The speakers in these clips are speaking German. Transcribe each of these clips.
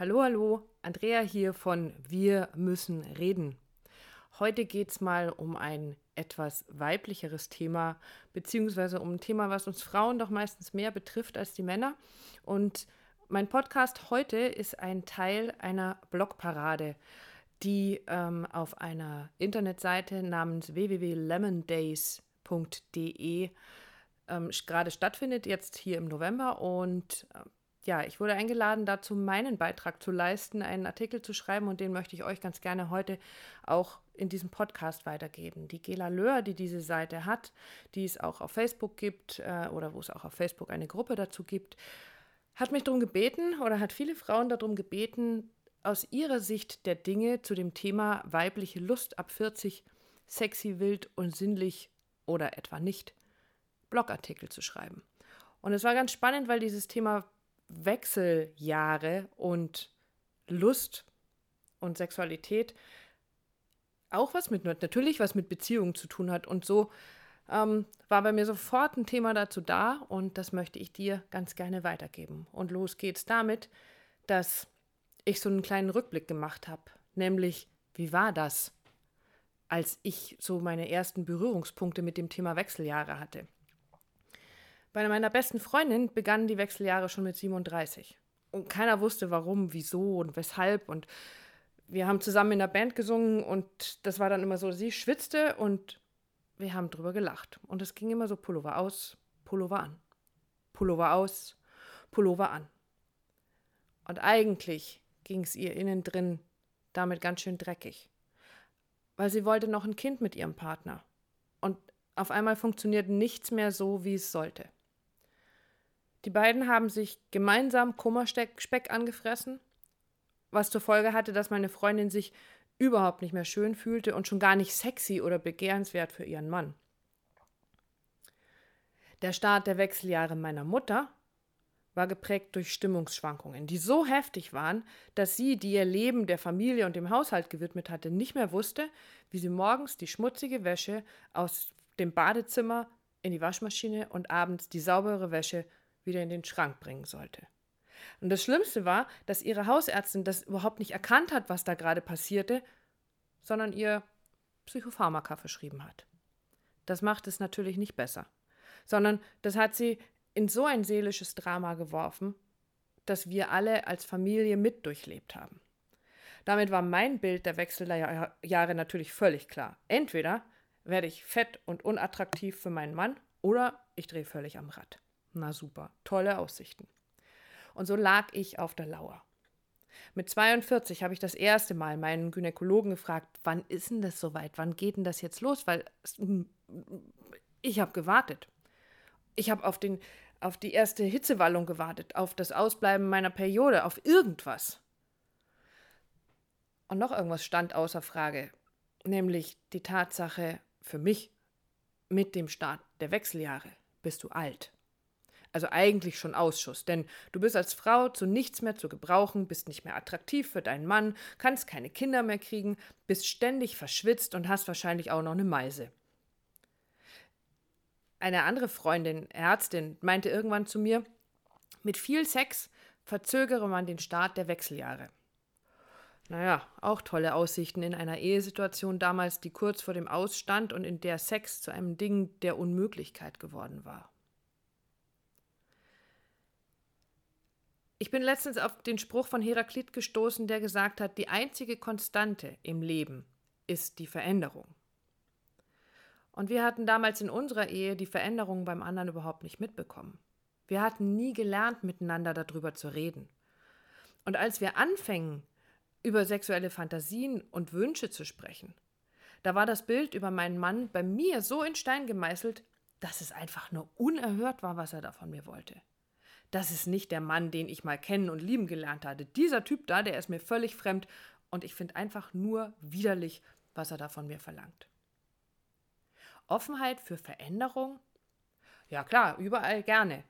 Hallo, hallo, Andrea hier von Wir müssen reden. Heute geht es mal um ein etwas weiblicheres Thema, beziehungsweise um ein Thema, was uns Frauen doch meistens mehr betrifft als die Männer. Und mein Podcast heute ist ein Teil einer Blogparade, die ähm, auf einer Internetseite namens www.lemondays.de ähm, gerade stattfindet, jetzt hier im November. Und äh, ja, ich wurde eingeladen, dazu meinen Beitrag zu leisten, einen Artikel zu schreiben und den möchte ich euch ganz gerne heute auch in diesem Podcast weitergeben. Die Gela Löhr, die diese Seite hat, die es auch auf Facebook gibt äh, oder wo es auch auf Facebook eine Gruppe dazu gibt, hat mich darum gebeten oder hat viele Frauen darum gebeten, aus ihrer Sicht der Dinge zu dem Thema weibliche Lust ab 40 sexy, wild und sinnlich oder etwa nicht Blogartikel zu schreiben. Und es war ganz spannend, weil dieses Thema Wechseljahre und Lust und Sexualität auch was mit, natürlich was mit Beziehungen zu tun hat. Und so ähm, war bei mir sofort ein Thema dazu da und das möchte ich dir ganz gerne weitergeben. Und los geht's damit, dass ich so einen kleinen Rückblick gemacht habe, nämlich wie war das, als ich so meine ersten Berührungspunkte mit dem Thema Wechseljahre hatte. Bei meiner besten Freundin begannen die Wechseljahre schon mit 37. Und keiner wusste warum, wieso und weshalb. Und wir haben zusammen in der Band gesungen und das war dann immer so, sie schwitzte und wir haben drüber gelacht. Und es ging immer so Pullover aus, Pullover an. Pullover aus, Pullover an. Und eigentlich ging es ihr innen drin damit ganz schön dreckig. Weil sie wollte noch ein Kind mit ihrem Partner. Und auf einmal funktioniert nichts mehr so, wie es sollte. Die beiden haben sich gemeinsam Kummerspeck angefressen, was zur Folge hatte, dass meine Freundin sich überhaupt nicht mehr schön fühlte und schon gar nicht sexy oder begehrenswert für ihren Mann. Der Start der Wechseljahre meiner Mutter war geprägt durch Stimmungsschwankungen, die so heftig waren, dass sie, die ihr Leben der Familie und dem Haushalt gewidmet hatte, nicht mehr wusste, wie sie morgens die schmutzige Wäsche aus dem Badezimmer in die Waschmaschine und abends die saubere Wäsche wieder in den Schrank bringen sollte. Und das Schlimmste war, dass ihre Hausärztin das überhaupt nicht erkannt hat, was da gerade passierte, sondern ihr Psychopharmaka verschrieben hat. Das macht es natürlich nicht besser, sondern das hat sie in so ein seelisches Drama geworfen, das wir alle als Familie mit durchlebt haben. Damit war mein Bild der Wechseljahre natürlich völlig klar. Entweder werde ich fett und unattraktiv für meinen Mann oder ich drehe völlig am Rad. Na super, tolle Aussichten. Und so lag ich auf der Lauer. Mit 42 habe ich das erste Mal meinen Gynäkologen gefragt, wann ist denn das soweit? Wann geht denn das jetzt los? Weil ich habe gewartet. Ich habe auf, auf die erste Hitzewallung gewartet, auf das Ausbleiben meiner Periode, auf irgendwas. Und noch irgendwas stand außer Frage, nämlich die Tatsache für mich, mit dem Start der Wechseljahre bist du alt. Also eigentlich schon Ausschuss, denn du bist als Frau zu nichts mehr zu gebrauchen, bist nicht mehr attraktiv für deinen Mann, kannst keine Kinder mehr kriegen, bist ständig verschwitzt und hast wahrscheinlich auch noch eine Meise. Eine andere Freundin, Ärztin, meinte irgendwann zu mir, mit viel Sex verzögere man den Start der Wechseljahre. Naja, auch tolle Aussichten in einer Ehesituation damals, die kurz vor dem Ausstand und in der Sex zu einem Ding der Unmöglichkeit geworden war. Ich bin letztens auf den Spruch von Heraklit gestoßen, der gesagt hat, die einzige Konstante im Leben ist die Veränderung. Und wir hatten damals in unserer Ehe die Veränderungen beim anderen überhaupt nicht mitbekommen. Wir hatten nie gelernt, miteinander darüber zu reden. Und als wir anfingen, über sexuelle Fantasien und Wünsche zu sprechen, da war das Bild über meinen Mann bei mir so in Stein gemeißelt, dass es einfach nur unerhört war, was er da von mir wollte das ist nicht der Mann, den ich mal kennen und lieben gelernt hatte. Dieser Typ da, der ist mir völlig fremd und ich finde einfach nur widerlich, was er da von mir verlangt. Offenheit für Veränderung? Ja klar, überall gerne,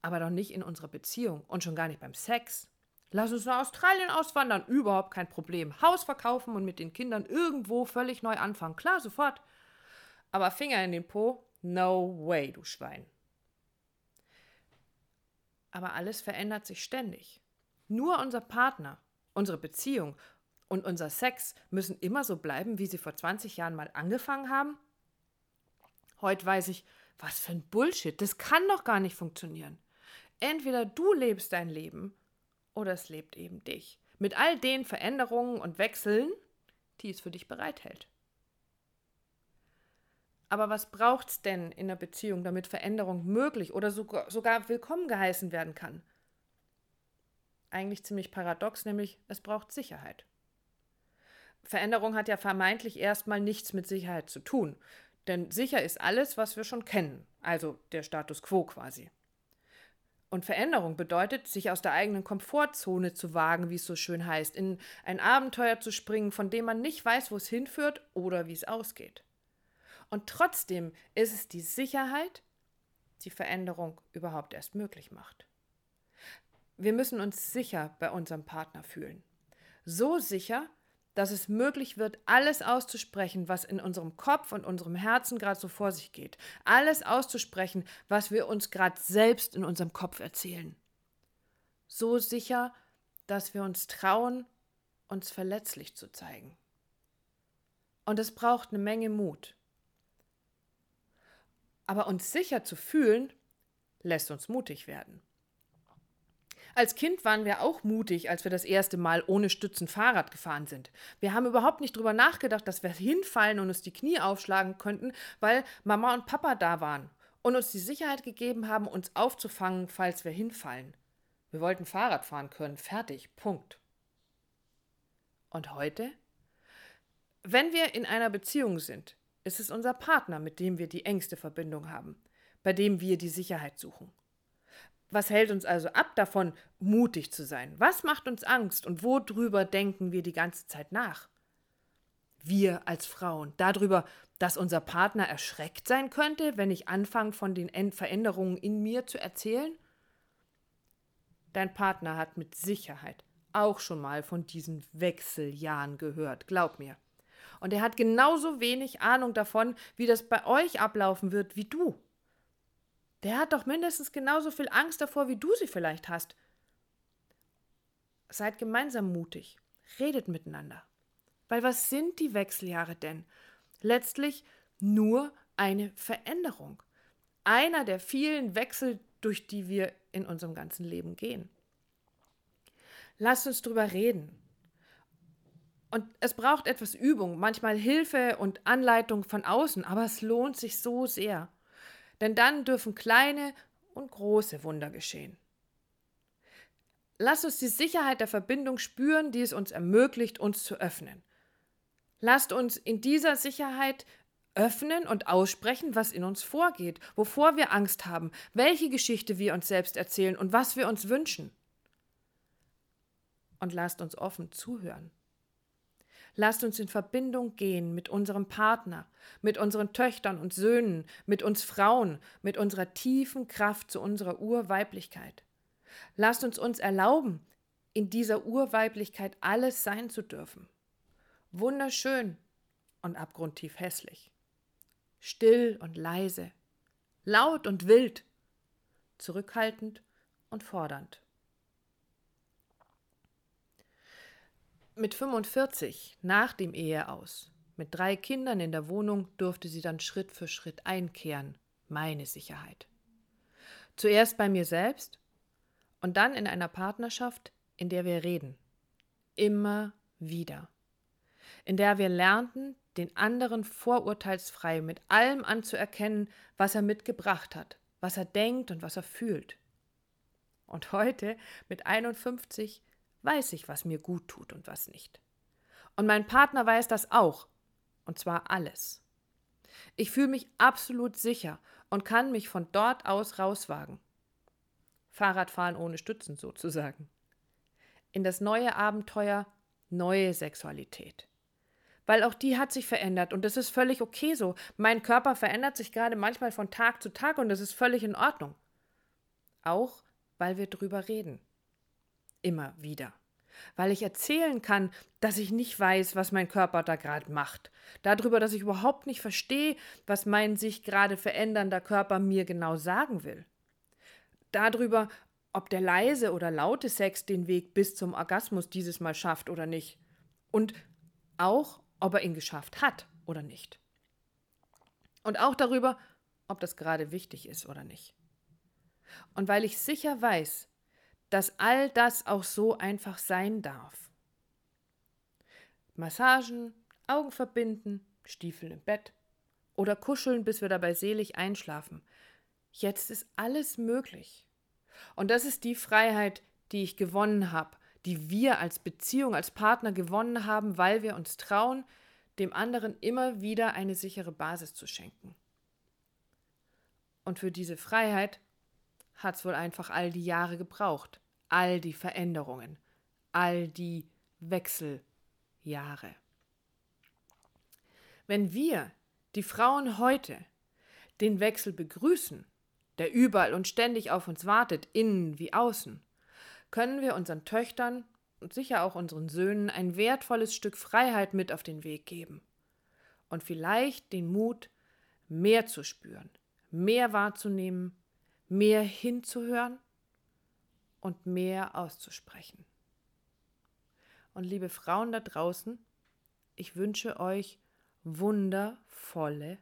aber doch nicht in unserer Beziehung und schon gar nicht beim Sex. Lass uns nach Australien auswandern, überhaupt kein Problem. Haus verkaufen und mit den Kindern irgendwo völlig neu anfangen, klar, sofort. Aber Finger in den Po? No way, du Schwein. Aber alles verändert sich ständig. Nur unser Partner unsere Beziehung und unser Sex müssen immer so bleiben, wie sie vor 20 Jahren mal angefangen haben? Heute weiß ich, was für ein Bullshit, das kann doch gar nicht funktionieren. Entweder du lebst dein Leben oder es lebt eben dich. Mit all den Veränderungen und Wechseln, die es für dich bereithält. Aber was braucht es denn in einer Beziehung, damit Veränderung möglich oder sogar, sogar willkommen geheißen werden kann? Eigentlich ziemlich paradox, nämlich es braucht Sicherheit. Veränderung hat ja vermeintlich erstmal nichts mit Sicherheit zu tun. Denn sicher ist alles, was wir schon kennen, also der Status quo quasi. Und Veränderung bedeutet, sich aus der eigenen Komfortzone zu wagen, wie es so schön heißt, in ein Abenteuer zu springen, von dem man nicht weiß, wo es hinführt oder wie es ausgeht. Und trotzdem ist es die Sicherheit, die Veränderung überhaupt erst möglich macht. Wir müssen uns sicher bei unserem Partner fühlen. So sicher, dass es möglich wird, alles auszusprechen, was in unserem Kopf und unserem Herzen gerade so vor sich geht. Alles auszusprechen, was wir uns gerade selbst in unserem Kopf erzählen. So sicher, dass wir uns trauen, uns verletzlich zu zeigen. Und es braucht eine Menge Mut. Aber uns sicher zu fühlen, lässt uns mutig werden. Als Kind waren wir auch mutig, als wir das erste Mal ohne Stützen Fahrrad gefahren sind. Wir haben überhaupt nicht drüber nachgedacht, dass wir hinfallen und uns die Knie aufschlagen könnten, weil Mama und Papa da waren und uns die Sicherheit gegeben haben, uns aufzufangen, falls wir hinfallen. Wir wollten Fahrrad fahren können, fertig, Punkt. Und heute? Wenn wir in einer Beziehung sind, ist es unser Partner, mit dem wir die engste Verbindung haben, bei dem wir die Sicherheit suchen. Was hält uns also ab davon, mutig zu sein? Was macht uns Angst und worüber denken wir die ganze Zeit nach? Wir als Frauen, darüber, dass unser Partner erschreckt sein könnte, wenn ich anfange, von den Veränderungen in mir zu erzählen? Dein Partner hat mit Sicherheit auch schon mal von diesen Wechseljahren gehört, glaub mir. Und er hat genauso wenig Ahnung davon, wie das bei euch ablaufen wird, wie du. Der hat doch mindestens genauso viel Angst davor, wie du sie vielleicht hast. Seid gemeinsam mutig, redet miteinander. Weil was sind die Wechseljahre denn? Letztlich nur eine Veränderung. Einer der vielen Wechsel, durch die wir in unserem ganzen Leben gehen. Lasst uns drüber reden. Und es braucht etwas Übung, manchmal Hilfe und Anleitung von außen, aber es lohnt sich so sehr denn dann dürfen kleine und große Wunder geschehen. Lass uns die Sicherheit der Verbindung spüren, die es uns ermöglicht, uns zu öffnen. Lasst uns in dieser Sicherheit öffnen und aussprechen, was in uns vorgeht, wovor wir Angst haben, welche Geschichte wir uns selbst erzählen und was wir uns wünschen. Und lasst uns offen zuhören. Lasst uns in Verbindung gehen mit unserem Partner, mit unseren Töchtern und Söhnen, mit uns Frauen, mit unserer tiefen Kraft zu unserer Urweiblichkeit. Lasst uns uns erlauben, in dieser Urweiblichkeit alles sein zu dürfen. Wunderschön und abgrundtief hässlich. Still und leise, laut und wild, zurückhaltend und fordernd. Mit 45, nach dem Eheaus, mit drei Kindern in der Wohnung, durfte sie dann Schritt für Schritt einkehren, meine Sicherheit. Zuerst bei mir selbst und dann in einer Partnerschaft, in der wir reden. Immer wieder. In der wir lernten, den anderen vorurteilsfrei mit allem anzuerkennen, was er mitgebracht hat, was er denkt und was er fühlt. Und heute, mit 51, weiß ich, was mir gut tut und was nicht. Und mein Partner weiß das auch, und zwar alles. Ich fühle mich absolut sicher und kann mich von dort aus rauswagen. Fahrradfahren ohne Stützen sozusagen. In das neue Abenteuer neue Sexualität. Weil auch die hat sich verändert und das ist völlig okay so. Mein Körper verändert sich gerade manchmal von Tag zu Tag und das ist völlig in Ordnung. Auch weil wir drüber reden immer wieder. Weil ich erzählen kann, dass ich nicht weiß, was mein Körper da gerade macht. Darüber, dass ich überhaupt nicht verstehe, was mein sich gerade verändernder Körper mir genau sagen will. Darüber, ob der leise oder laute Sex den Weg bis zum Orgasmus dieses Mal schafft oder nicht. Und auch, ob er ihn geschafft hat oder nicht. Und auch darüber, ob das gerade wichtig ist oder nicht. Und weil ich sicher weiß, dass all das auch so einfach sein darf. Massagen, Augen verbinden, Stiefel im Bett oder kuscheln, bis wir dabei selig einschlafen. Jetzt ist alles möglich. Und das ist die Freiheit, die ich gewonnen habe, die wir als Beziehung, als Partner gewonnen haben, weil wir uns trauen, dem anderen immer wieder eine sichere Basis zu schenken. Und für diese Freiheit hat es wohl einfach all die Jahre gebraucht, all die Veränderungen, all die Wechseljahre. Wenn wir, die Frauen heute, den Wechsel begrüßen, der überall und ständig auf uns wartet, innen wie außen, können wir unseren Töchtern und sicher auch unseren Söhnen ein wertvolles Stück Freiheit mit auf den Weg geben und vielleicht den Mut, mehr zu spüren, mehr wahrzunehmen, mehr hinzuhören und mehr auszusprechen. Und liebe Frauen da draußen, ich wünsche euch wundervolle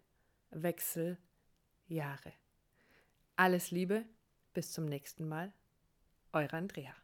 Wechseljahre. Alles Liebe, bis zum nächsten Mal. Eure Andrea.